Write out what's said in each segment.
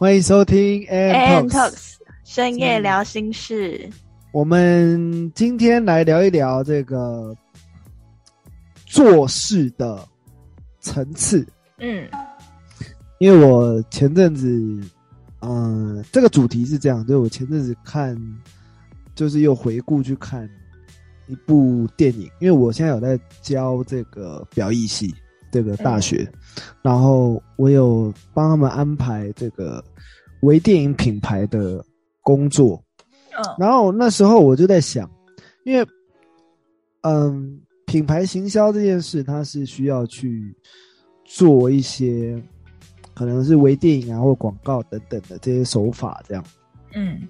欢迎收听 And Talks 深夜聊心事。我们今天来聊一聊这个做事的层次。嗯，因为我前阵子，嗯，这个主题是这样，就是我前阵子看，就是又回顾去看一部电影，因为我现在有在教这个表意系。这个大学，然后我有帮他们安排这个微电影品牌的工作，嗯，然后那时候我就在想，因为，嗯，品牌行销这件事，它是需要去做一些可能是微电影啊或广告等等的这些手法，这样，嗯，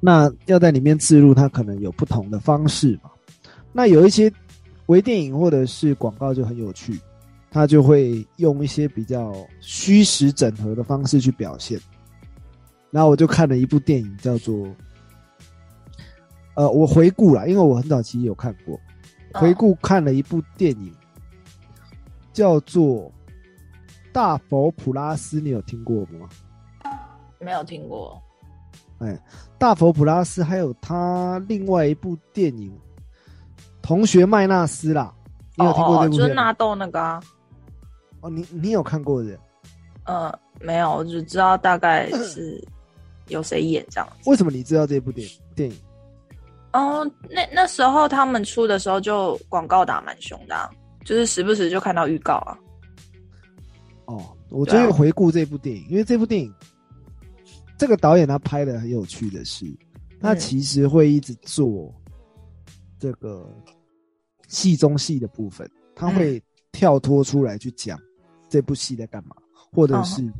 那要在里面置入，它可能有不同的方式嘛，那有一些微电影或者是广告就很有趣。他就会用一些比较虚实整合的方式去表现，然后我就看了一部电影，叫做，呃，我回顾了，因为我很早期有看过，回顾看了一部电影，叫做《大佛普拉斯》，你有听过吗？没有听过。哎，大佛普拉斯还有他另外一部电影《同学麦纳斯》啦，你有听过这部？就是纳豆那个。你你有看过的？呃，没有，我只知道大概 是有谁演这样。为什么你知道这部电电影？哦，那那时候他们出的时候就广告打蛮凶的，就是时不时就看到预告啊。哦，我最近回顾这部电影，因为这部电影这个导演他拍的很有趣的是，他其实会一直做这个戏中戏的部分，他会跳脱出来去讲。这部戏在干嘛？或者是，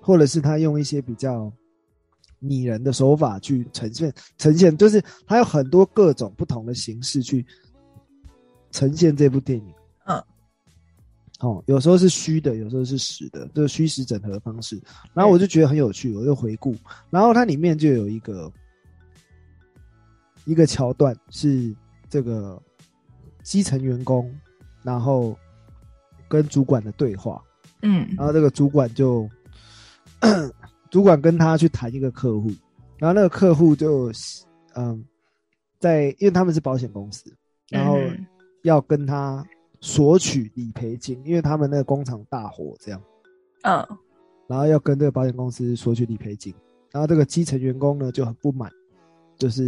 或者是他用一些比较拟人的手法去呈现，呈现就是他有很多各种不同的形式去呈现这部电影。嗯，哦，有时候是虚的，有时候是实的，就是虚实整合的方式。然后我就觉得很有趣，我就回顾，然后它里面就有一个一个桥段是这个基层员工，然后。跟主管的对话，嗯，然后这个主管就，主管跟他去谈一个客户，然后那个客户就，嗯，在因为他们是保险公司，然后要跟他索取理赔金，因为他们那个工厂大火这样，嗯，然后要跟这个保险公司索取理赔金，然后这个基层员工呢就很不满，就是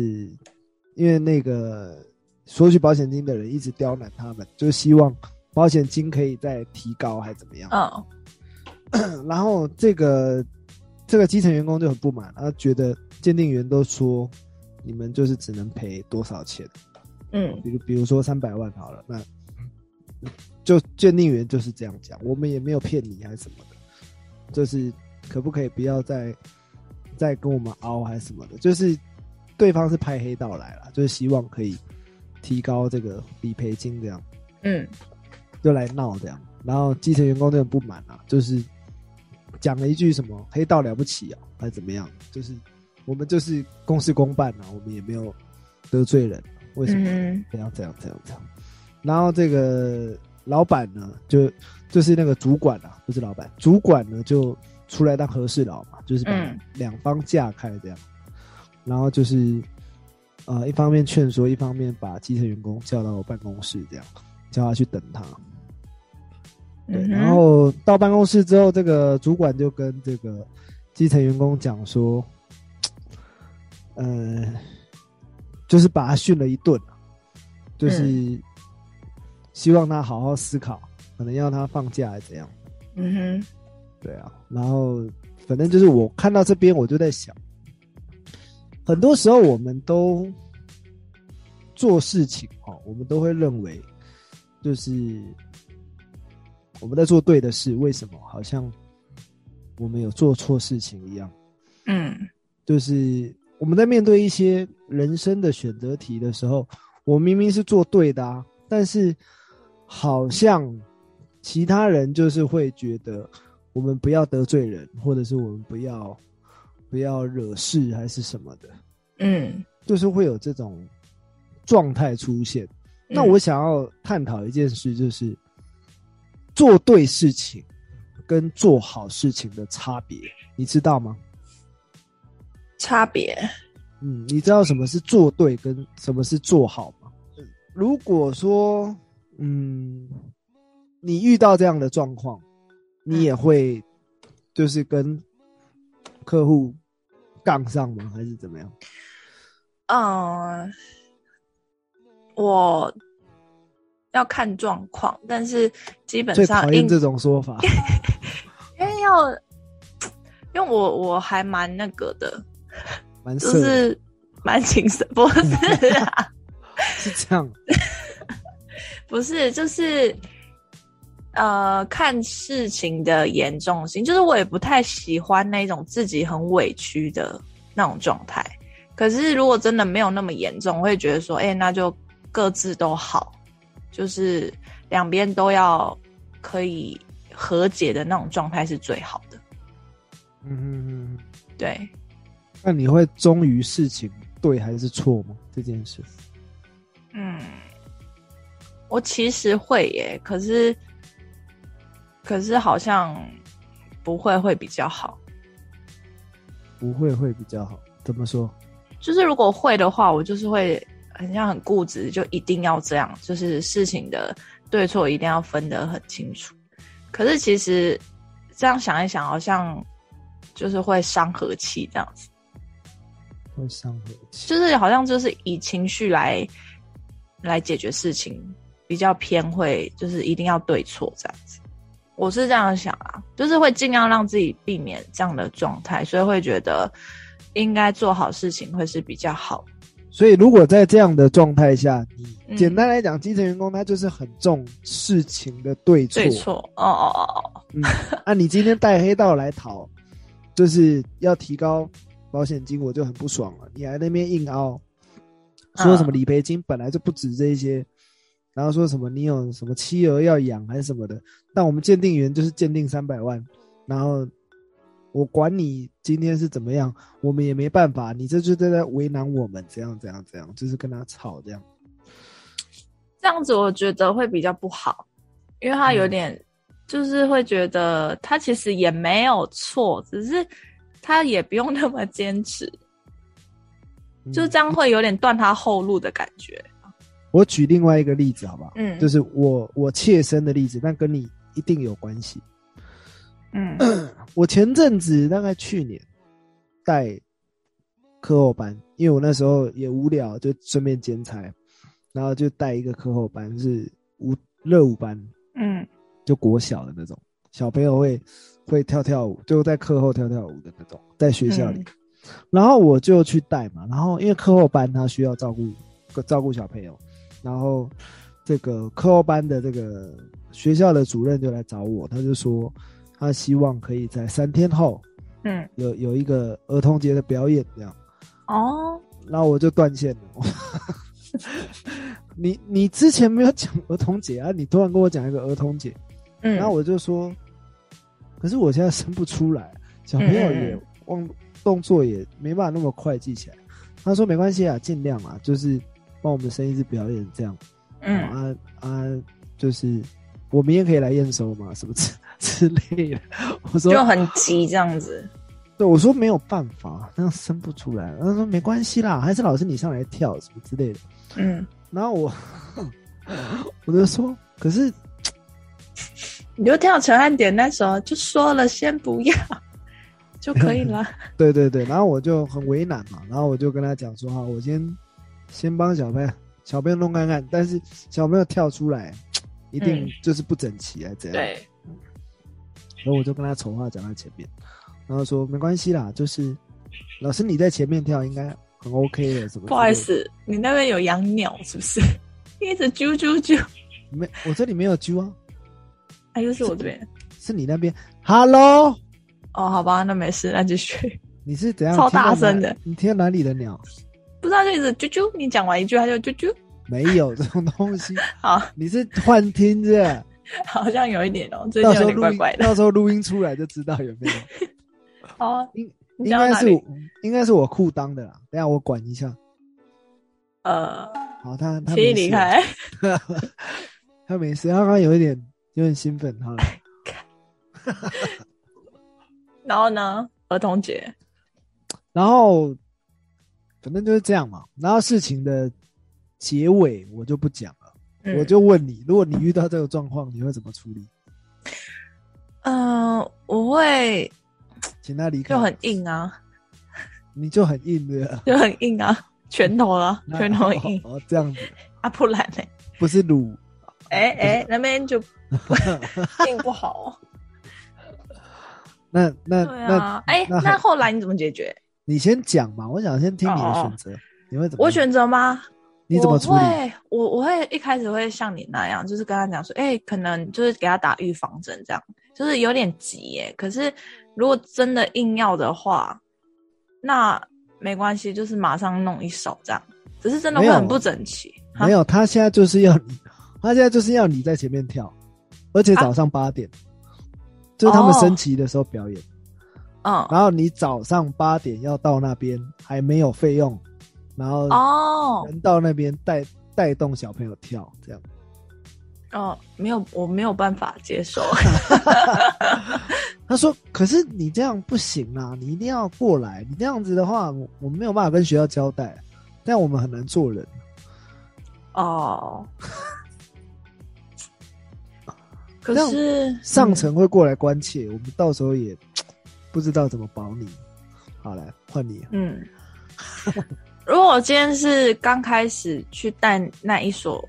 因为那个索取保险金的人一直刁难他们，就希望。保险金可以再提高还是怎么样？嗯，然后这个这个基层员工就很不满，他觉得鉴定员都说你们就是只能赔多少钱？嗯，比如比如说三百万好了，那就鉴定员就是这样讲，我们也没有骗你还是什么的，就是可不可以不要再再跟我们凹还是什么的？就是对方是派黑道来了，就是希望可以提高这个理赔金这样。嗯。就来闹这样，然后基层员工就很不满啊，就是讲了一句什么“黑道了不起啊”还是怎么样？就是我们就是公事公办啊，我们也没有得罪人，为什么这样这样这样这样？然后这个老板呢，就就是那个主管啊，不是老板，主管呢就出来当和事佬嘛，就是把两方架开这样，然后就是呃一方面劝说，一方面把基层员工叫到办公室这样，叫他去等他。对，然后到办公室之后，这个主管就跟这个基层员工讲说，呃，就是把他训了一顿，就是希望他好好思考，可能要他放假还是怎样。嗯哼，对啊，然后反正就是我看到这边，我就在想，很多时候我们都做事情哦，我们都会认为就是。我们在做对的事，为什么好像我们有做错事情一样？嗯，就是我们在面对一些人生的选择题的时候，我明明是做对的啊，但是好像其他人就是会觉得我们不要得罪人，或者是我们不要不要惹事，还是什么的。嗯，就是会有这种状态出现。那我想要探讨一件事，就是。做对事情，跟做好事情的差别，你知道吗？差别，嗯，你知道什么是做对跟什么是做好吗？如果说，嗯，你遇到这样的状况，你也会就是跟客户杠上吗？还是怎么样？嗯，我要看状况，但是基本上应讨厌这种说法。因为要，因为我我还蛮那个的，就是蛮谨慎，不是啊，是这样。不是，就是呃，看事情的严重性，就是我也不太喜欢那种自己很委屈的那种状态。可是如果真的没有那么严重，我会觉得说，哎、那就各自都好，就是两边都要可以和解的那种状态是最好的。嗯嗯嗯。对，那你会忠于事情对还是错吗？这件事，嗯，我其实会耶，可是可是好像不会会比较好。不会会比较好。怎么说？就是如果会的话，我就是会很像很固执，就一定要这样，就是事情的对错一定要分得很清楚。可是其实这样想一想，好像就是会伤和气这样子，会伤和气。就是好像就是以情绪来来解决事情，比较偏会就是一定要对错这样子。我是这样想啊，就是会尽量让自己避免这样的状态，所以会觉得应该做好事情会是比较好。所以，如果在这样的状态下，简单来讲，基层员工他就是很重事情的对错。对错，哦哦哦哦，嗯，啊，你今天带黑道来讨，就是要提高保险金，我就很不爽了。你还那边硬凹，说什么理赔金本来就不止这一些，然后说什么你有什么妻儿要养还是什么的，但我们鉴定员就是鉴定三百万，然后我管你今天是怎么样，我们也没办法，你这就在在为难我们，这样这样这样，就是跟他吵这样。这样子我觉得会比较不好，因为他有点就是会觉得他其实也没有错，只是他也不用那么坚持，嗯就这样会有点断他后路的感觉。我举另外一个例子好不好？嗯就是我我切身的例子，但跟你一定有关系。嗯 我前阵子大概去年带课后班，因为我那时候也无聊，就顺便兼差，然后就带一个课后班，是舞热舞班，嗯就国小的那种小朋友会会跳跳舞，就在课后跳跳舞的那种，在学校里。然后我就去带嘛，然后因为课后班他需要照顾照顾小朋友，然后这个课后班的这个学校的主任就来找我，他就说他希望可以在三天后嗯。有有一个儿童节的表演这样，哦。然后我就断线了。你你之前没有讲儿童节啊，你突然跟我讲一个儿童节，嗯，然后我就说，可是我现在生不出来，小朋友也嗯。忘动作也没办法那么快记起来。他说没关系啊，尽量啊，就是帮我们生一次表演这样。嗯啊啊，就是我明天可以来验收嘛，什么之之类的。我说就很急这样子。对，我说没有办法，那样生不出来。他说没关系啦，还是老师你上来跳什么之类的。嗯，然后我我就说，可是你就跳陈汉典那首，就说了先不要就可以了。对对对，然后我就很为难嘛，然后我就跟他讲说哈，我先先帮小朋友小朋友弄看看，但是小朋友跳出来 一定嗯就是不整齐啊，这样。对，然后我就跟他丑话讲在前面，然后说没关系啦，就是老师你在前面跳应该很 OK 的，什么？不好意，思，你那边有养鸟是不是？一直啾啾啾，没，我这里没有啾啊，哎，又是我这边。是你那边。Hello，哦，好吧，那没事，那继续。你是怎样？超大声的，你听到哪里的鸟？不知道就一直啾啾，你讲完一句他就啾啾，没有这种东西，好，你是幻听着。好像有一点哦，最近有点怪怪的。到时候录音出来就知道有没有。哦，应应该是？应该是我裤裆的啦，等下我管一下。呃，好，他他请你没事，离开。他没事，他刚刚有一点有点兴奋，好了。然后呢，儿童节，然后反正就是这样嘛。然后事情的结尾我就不讲了，嗯我就问你，如果你遇到这个状况，你会怎么处理？嗯、我会 请他离开，就很硬啊，你就很硬的，就很硬啊，拳头啊，拳头很硬哦，这样子 啊，不然呢？不是卤，哎哎，那边就 硬不好哦。那那对那啊，哎，那那后来你怎么解决？你先讲嘛，我想先听你的哦选择，你会怎么？我选择吗？你怎么处理？我会，我我会一开始会像你那样，就是跟他讲说，哎、可能就是给他打预防针，这样就是有点急耶。可是如果真的硬要的话，那没关系，就是马上弄一手这样。只是真的会很不整齐。没有，他现在就是要你，他现在就是要你在前面跳，而且早上八点，就是他们哦升旗的时候表演。嗯，然后你早上八点要到那边，还没有费用，然后哦人到那边带带动小朋友跳，这样。哦，没有，我没有办法接受。他说：“可是你这样不行啊，你一定要过来。你这样子的话，我我们没有办法跟学校交代，这样我们很难做人。哦，可是上层会过来关切，我们到时候也不知道怎么保你。好，来换你。嗯，如果我今天是刚开始去带那一所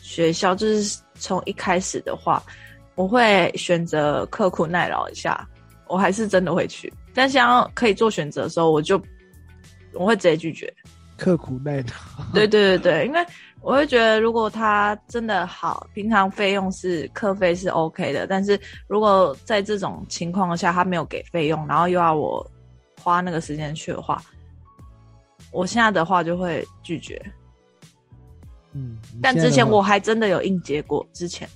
学校，就是从一开始的话，我会选择刻苦耐劳一下，我还是真的会去。但想要可以做选择的时候，我就我会直接拒绝。刻苦耐劳。对对对对，因为我会觉得，如果他真的好，平常费用是课费是 OK 的，但是如果在这种情况下他没有给费用，然后又要我花那个时间去的话，我现在的话就会拒绝。嗯，但之前我还真的有应接过，之前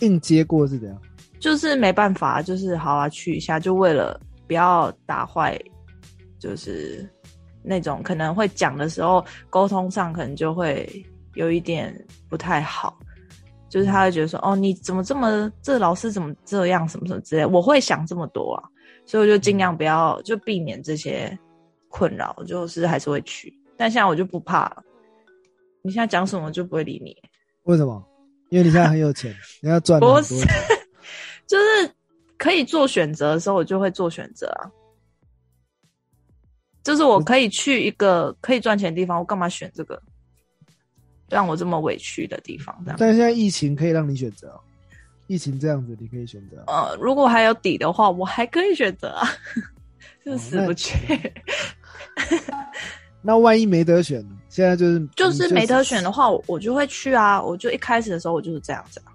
应接过是怎样？就是没办法，就是好啊去一下，就为了不要打坏，就是那种可能会讲的时候沟通上可能就会有一点不太好，就是他会觉得说哦你怎么这么这老师怎么这样什么什么之类，我会想这么多啊，所以我就尽量不要就避免这些困扰，就是还是会去，但现在我就不怕了，你现在讲什么我就不会理你。为什么？因为你现在很有钱，你要赚很多不是钱。就是可以做选择的时候，我就会做选择啊。就是我可以去一个可以赚钱的地方，我干嘛选这个让我这么委屈的地方？这样，但现在疫情可以让你选择哦，疫情这样子你可以选择哦。呃，如果还有底的话，我还可以选择啊，就死不去。那万一没得选呢？现在就是就是没得选的话，我我就会去啊。我就一开始的时候我就是这样子啊，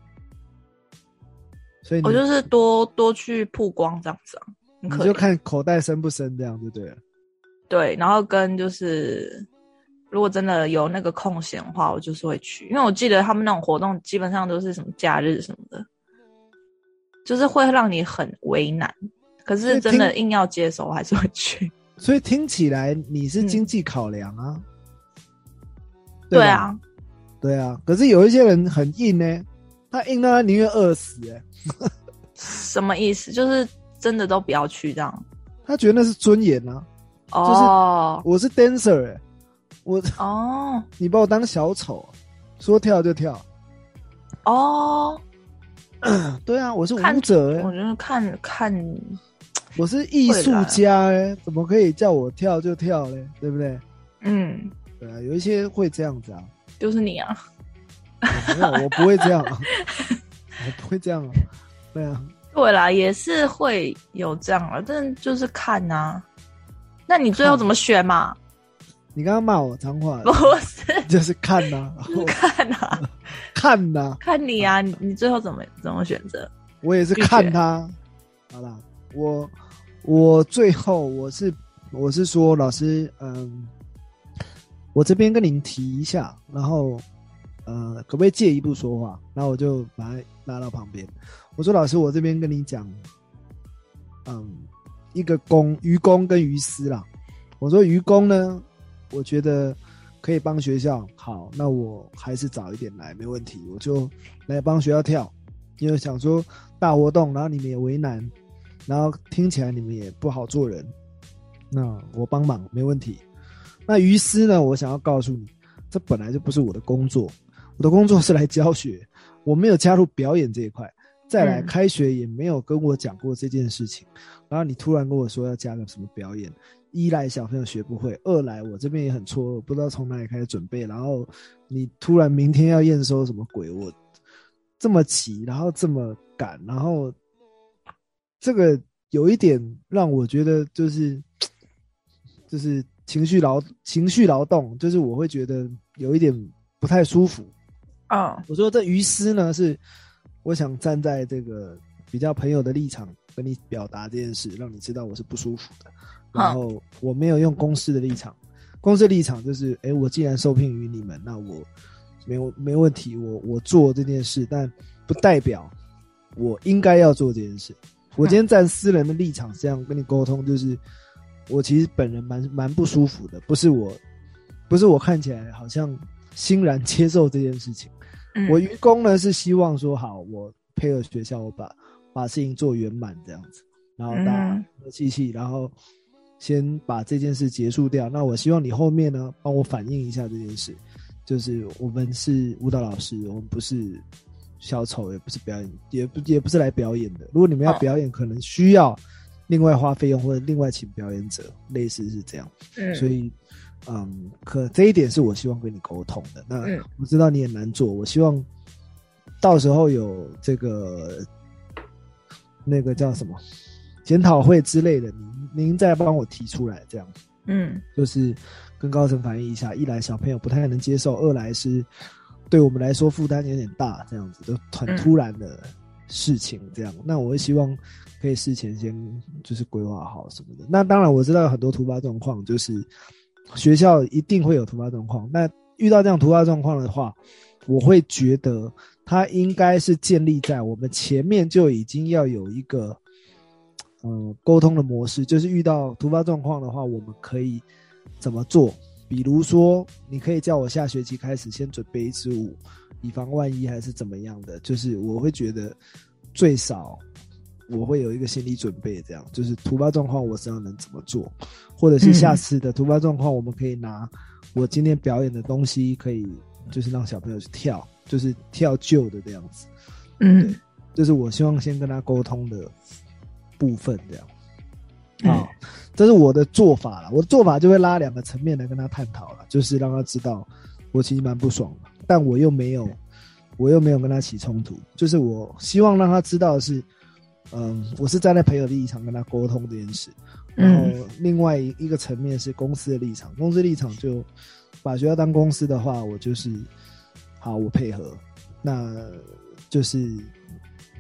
所以我就是多多去曝光这样子啊。你就看口袋深不深这样就对了。对，然后跟就是，如果真的有那个空闲的话，我就是会去，因为我记得他们那种活动基本上都是什么假日什么的，就是会让你很为难。可是真的硬要接手，我还是会去。所以听起来你是嗯经济考量啊。对吧，啊，对啊。可是有一些人很硬呢，他硬到他宁愿饿死哎、什么意思？就是真的都不要去这样。他觉得那是尊严啊。哦我是 dancer 哎、我哦 你把我当小丑，说跳就跳。哦，对啊，我是舞者哎、我就是看看，我是艺术家哎、怎么可以叫我跳就跳嘞？对不对？嗯，对啊，有一些会这样子啊。就是你啊。没有，我不会这样啊，我不会这样啊。对啊，对啦，也是会有这样啊，但就是看呐、那你最后怎么选嘛？你刚刚骂我脏话不，是 就是看呐、我看啊，看呐、看你啊，你你最后怎么怎么选择？我也是看他。好啦，我我最后我是我是说，老师，嗯，我这边跟您提一下，然后呃，可不可以借一步说话？然后我就把他拉到旁边，我说老师，我这边跟你讲，嗯，一个公愚公跟愚私啦。我说愚公呢，我觉得可以帮学校，好，那我还是早一点来，没问题，我就来帮学校跳，因为想说大活动，然后你们也为难，然后听起来你们也不好做人，那我帮忙没问题。那于私呢，我想要告诉你，这本来就不是我的工作，我的工作是来教学，我没有加入表演这一块。再来，开学也没有跟我讲过这件事情，然后你突然跟我说要加个什么表演，一来小朋友学不会，二来我这边也很错愕，不知道从哪里开始准备，然后你突然明天要验收什么鬼，我这么急，然后这么赶，然后这个有一点让我觉得就是就是情绪劳情绪劳动，就是我会觉得有一点不太舒服。啊，我说这于师呢是。我想站在这个比较朋友的立场跟你表达这件事，让你知道我是不舒服的。然后我没有用公司的立场，公司立场就是，哎，我既然受聘于你们，那我没有没问题，我我做这件事，但不代表我应该要做这件事。我今天站私人的立场这样跟你沟通，就是我其实本人蛮蛮不舒服的，不是我，不是我看起来好像欣然接受这件事情。我愚公呢是希望说好，我配合学校，我把把事情做圆满这样子，然后大家和气气，然后先把这件事结束掉。那我希望你后面呢帮我反映一下这件事，就是我们是舞蹈老师，我们不是小丑，也不是表演，也不也不是来表演的。如果你们要表演，可能需要另外花费用或者另外请表演者，类似是这样。嗯，所以。嗯，可这一点是我希望跟你沟通的。那我知道你也难做，我希望到时候有这个那个叫什么检讨会之类的，您您再帮我提出来，这样。嗯，就是跟高层反映一下，一来小朋友不太能接受，二来是对我们来说负担有点大，这样子都很突然的事情，这样。那我会希望可以事前先就是规划好什么的。那当然我知道有很多突发状况，就是。学校一定会有突发状况，那遇到这样突发状况的话，我会觉得它应该是建立在我们前面就已经要有一个，嗯，沟通的模式，就是遇到突发状况的话，我们可以怎么做？比如说，你可以叫我下学期开始先准备一支舞，以防万一，还是怎么样的？就是我会觉得最少。我会有一个心理准备，这样就是突发状况，我知道能怎么做，或者是下次的突发状况，我们可以拿我今天表演的东西，可以就是让小朋友去跳，就是跳旧的这样子。嗯，就是我希望先跟他沟通的部分，这样。啊，这是我的做法了。我的做法就会拉两个层面来跟他探讨了，就是让他知道我其实蛮不爽的，但我又没有，我又没有跟他起冲突，就是我希望让他知道的是。嗯，我是站在朋友立场跟他沟通这件事，然后另外一个层面是公司的立场，公司立场就把学校当公司的话，我就是好，我配合，那就是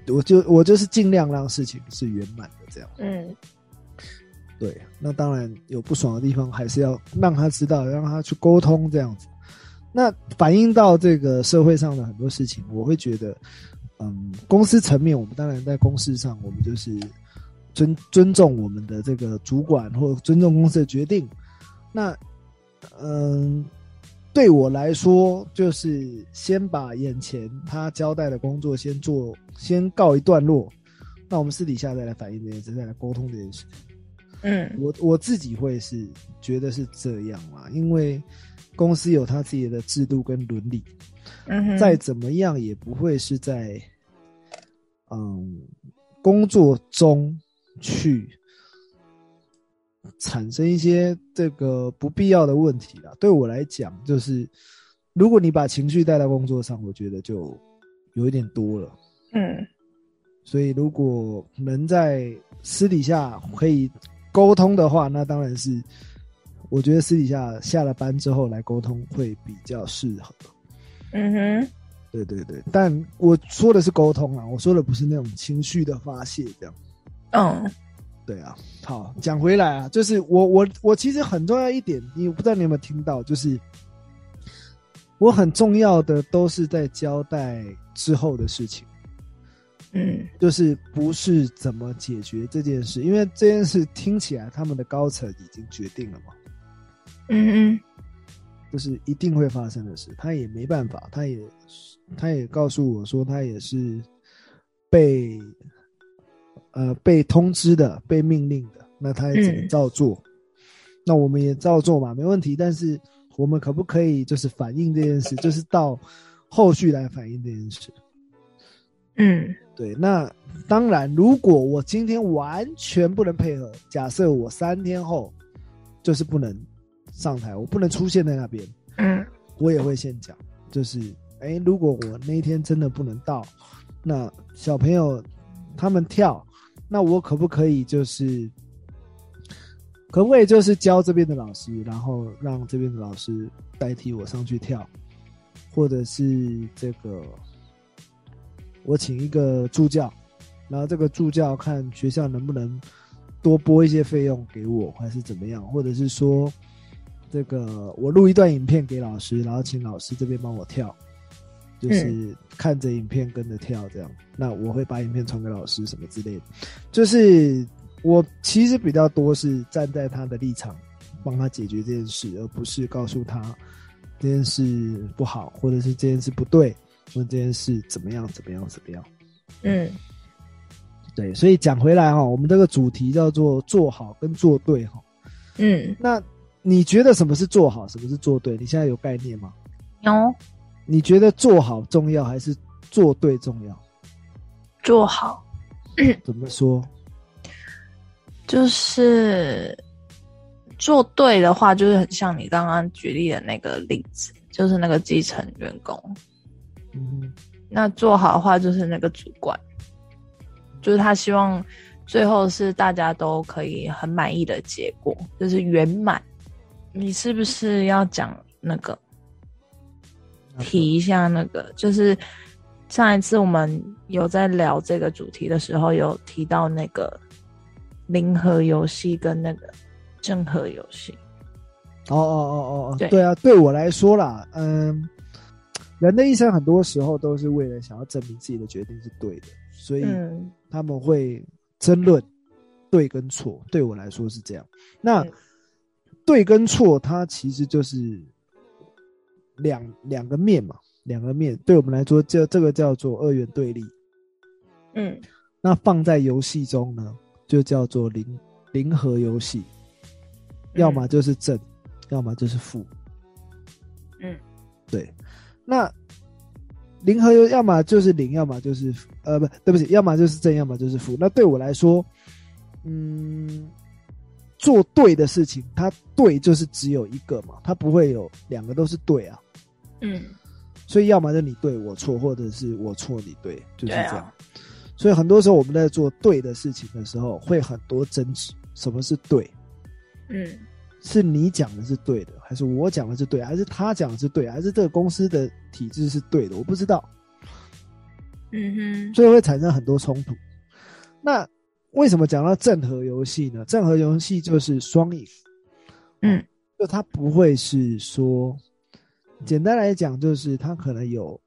我就我就是尽量让事情是圆满的这样。嗯，对，那当然有不爽的地方，还是要让他知道，让他去沟通这样子。那反映到这个社会上的很多事情，我会觉得。嗯，公司层面，我们当然在公事上，我们就是尊尊重我们的这个主管，或尊重公司的决定。那，嗯，对我来说，就是先把眼前他交代的工作先做，先告一段落。那我们私底下再来反映这件事，再来沟通这件事。嗯，我我自己会是觉得是这样嘛，因为公司有他自己的制度跟伦理。嗯，再怎么样也不会是在。嗯，工作中去产生一些这个不必要的问题了。对我来讲，就是如果你把情绪带到工作上，我觉得就有一点多了。嗯，所以如果能在私底下可以沟通的话，那当然是我觉得私底下下了班之后来沟通会比较适合。嗯哼。对对对，但我说的是沟通啊，我说的不是那种情绪的发泄，这样。嗯，对啊。好，讲回来啊，就是我我我其实很重要一点，你不知道你有没有听到，就是我很重要的都是在交代之后的事情。嗯，就是不是怎么解决这件事，因为这件事听起来他们的高层已经决定了嘛。嗯嗯。就是一定会发生的事，他也没办法，他也。他也告诉我说，他也是被呃被通知的、被命令的，那他也只能嗯照做。那我们也照做嘛，没问题。但是我们可不可以就是反映这件事，就是到后续来反映这件事？嗯对，那当然，如果我今天完全不能配合，假设我三天后就是不能上台，我不能出现在那边，嗯我也会先讲，就是，哎，如果我那一天真的不能到，那小朋友他们跳，那我可不可以就是，可不可以就是教这边的老师，然后让这边的老师代替我上去跳，或者是这个，我请一个助教，然后这个助教看学校能不能多拨一些费用给我，还是怎么样，或者是说。这个我录一段影片给老师，然后请老师这边帮我跳，就是看着影片跟着跳这样。那我会把影片传给老师什么之类的。就是我其实比较多是站在他的立场帮他解决这件事，而不是告诉他这件事不好，或者是这件事不对，或者这件事怎么样怎么样怎么样。嗯对，所以讲回来哈，我们这个主题叫做做好跟做对哈。嗯，那你觉得什么是做好，什么是做对？你现在有概念吗？有你觉得做好重要还是做对重要？做好，怎么说？就是做对的话，就是很像你刚刚举例的那个例子，就是那个基层员工。嗯那做好的话，就是那个主管，就是他希望最后是大家都可以很满意的结果，就是圆满。你是不是要讲那个，提一下那个？就是上一次我们有在聊这个主题的时候，有提到那个零和游戏跟那个正和游戏。哦哦哦哦哦，对对啊，对我来说啦，嗯，人的一生很多时候都是为了想要证明自己的决定是对的，所以嗯他们会争论对跟错。对我来说是这样。那嗯对跟错，它其实就是两两个面嘛，两个面。对我们来说，这这个叫做二元对立。嗯那放在游戏中呢，就叫做零零和游戏，要么就是正，要么就是负。嗯，对。那零和游，要么就是零，要么就是负呃不对不起，要么就是正，要么就是负。那对我来说，嗯，做对的事情，它对就是只有一个嘛，它不会有两个都是对啊。嗯，所以要么就你对我错，或者是我错你对，就是这样。啊，所以很多时候我们在做对的事情的时候，会很多争执。什么是对？嗯是你讲的是对的，还是我讲的是对，还是他讲的是对，还是这个公司的体制是对的？我不知道，嗯哼，所以会产生很多冲突。那为什么讲到正和游戏呢？正和游戏就是双赢，嗯。就它不会是说，简单来讲就是它可能有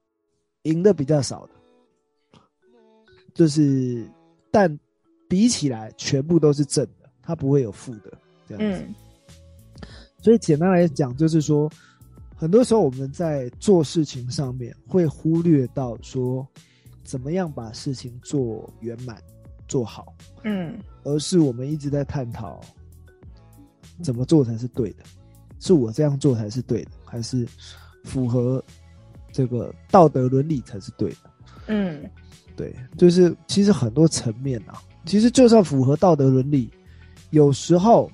赢的比较少的，就是但比起来全部都是正的，它不会有负的这样子。嗯。所以简单来讲，就是说，很多时候我们在做事情上面会忽略到说，怎么样把事情做圆满、做好，嗯。而是我们一直在探讨怎么做才是对的，是我这样做才是对的，还是符合这个道德伦理才是对的？嗯。对，就是其实很多层面啊，其实就算符合道德伦理，有时候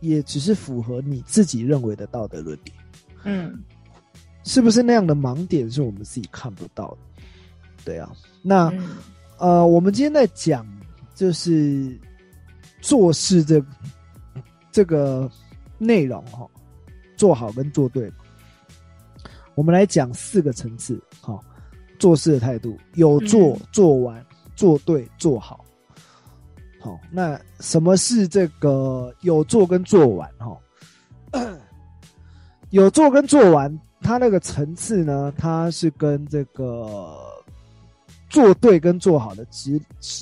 也只是符合你自己认为的道德伦理，嗯。是不是那样的盲点是我们自己看不到的？对啊，那、嗯呃，我们今天在讲就是做事这这个内容哈、做好跟做对，我们来讲四个层次哈、做事的态度，有做、嗯做完、做对、做好。好，那什么是这个有做跟做完哈？有做跟做完，它那个层次呢，它是跟这个做对跟做好的质，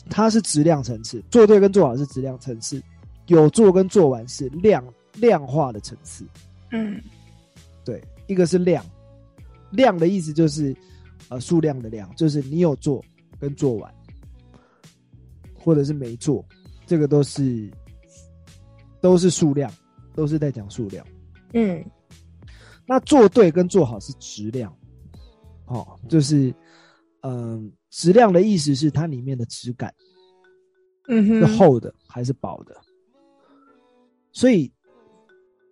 它是质量层次，做对跟做好是质量层次，有做跟做完是量量化的层次。嗯对，一个是量，量的意思就是呃数量的量，就是你有做跟做完，或者是没做，这个都是都是数量，都是在讲数量。嗯那做对跟做好是质量，哦，就是嗯，质量的意思是它里面的质感嗯哼，是厚的还是薄的，所以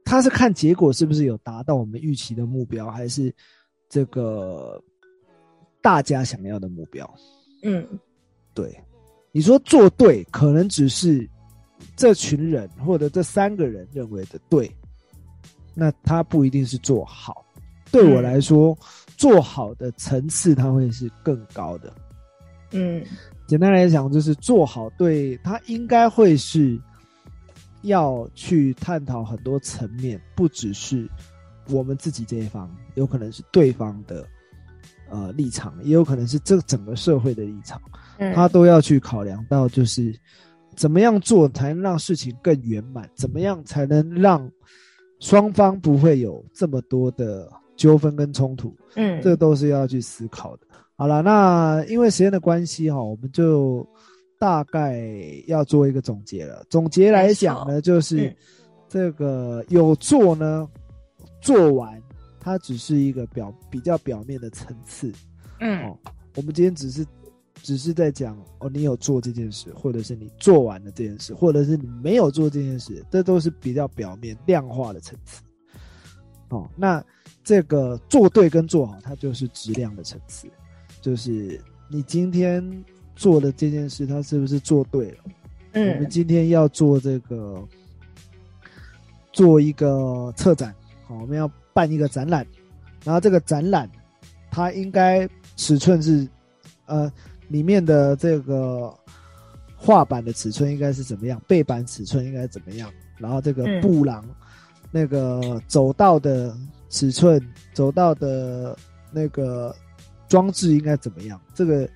它是看结果是不是有达到我们预期的目标，还是这个大家想要的目标。嗯对，你说做对，可能只是这群人或者这三个人认为的对，那他不一定是做好。对我嗯来说，做好的层次它会是更高的。嗯简单来讲，就是做好对他应该会是要去探讨很多层面，不只是我们自己这一方，有可能是对方的呃立场，也有可能是这整个社会的立场。嗯，他都要去考量到，就是怎么样做才能让事情更圆满，怎么样才能让双方不会有这么多的纠纷跟冲突，嗯这都是要去思考的。好了，那因为时间的关系哈，我们就大概要做一个总结了。总结来讲呢，就是嗯。这个有做呢，做完它只是一个表比较表面的层次，嗯。哦，我们今天只是只是在讲哦，你有做这件事，或者是你做完了这件事，或者是你没有做这件事，这都是比较表面量化的层次。哦，那这个做对跟做好，它就是质量的层次，就是你今天做的这件事，他是不是做对了？嗯。我们嗯今天要做这个，做一个策展，好，我们要办一个展览，然后这个展览它应该尺寸是，呃，里面的这个画板的尺寸应该是怎么样，背板尺寸应该怎么样，然后这个嗯。布廊、那个走道的尺寸，走道的那个装置应该怎么样，这个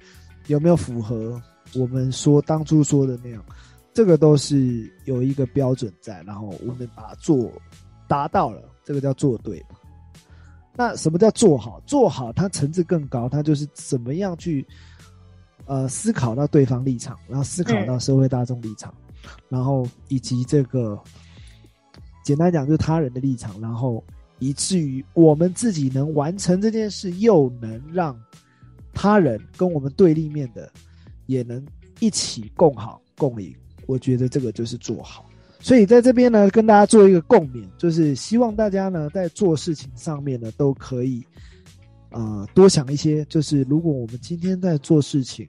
有没有符合我们说当初说的那样？这个都是有一个标准在，然后我们把它做达到了，这个叫做对吧。那什么叫做好？做好它层次更高，它就是怎么样去呃思考到对方立场，然后思考到社会大众立场，然后以及这个简单讲就是他人的立场，然后以至于我们自己能完成这件事，又能让他人跟我们对立面的也能一起共好共赢。我觉得这个就是做好。所以在这边呢，跟大家做一个共勉，就是希望大家呢在做事情上面呢都可以，呃，多想一些。就是如果我们今天在做事情，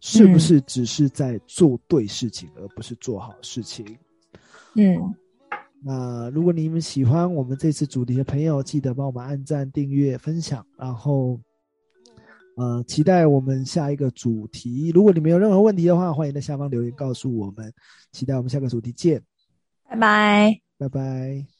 是不是只是在做对事情，而不是做好事情？嗯那如果你们喜欢我们这次主题的朋友，记得帮我们按赞、订阅、分享，然后呃，期待我们下一个主题。如果你们有任何问题的话，欢迎在下方留言告诉我们。期待我们下个主题见，拜拜。拜拜。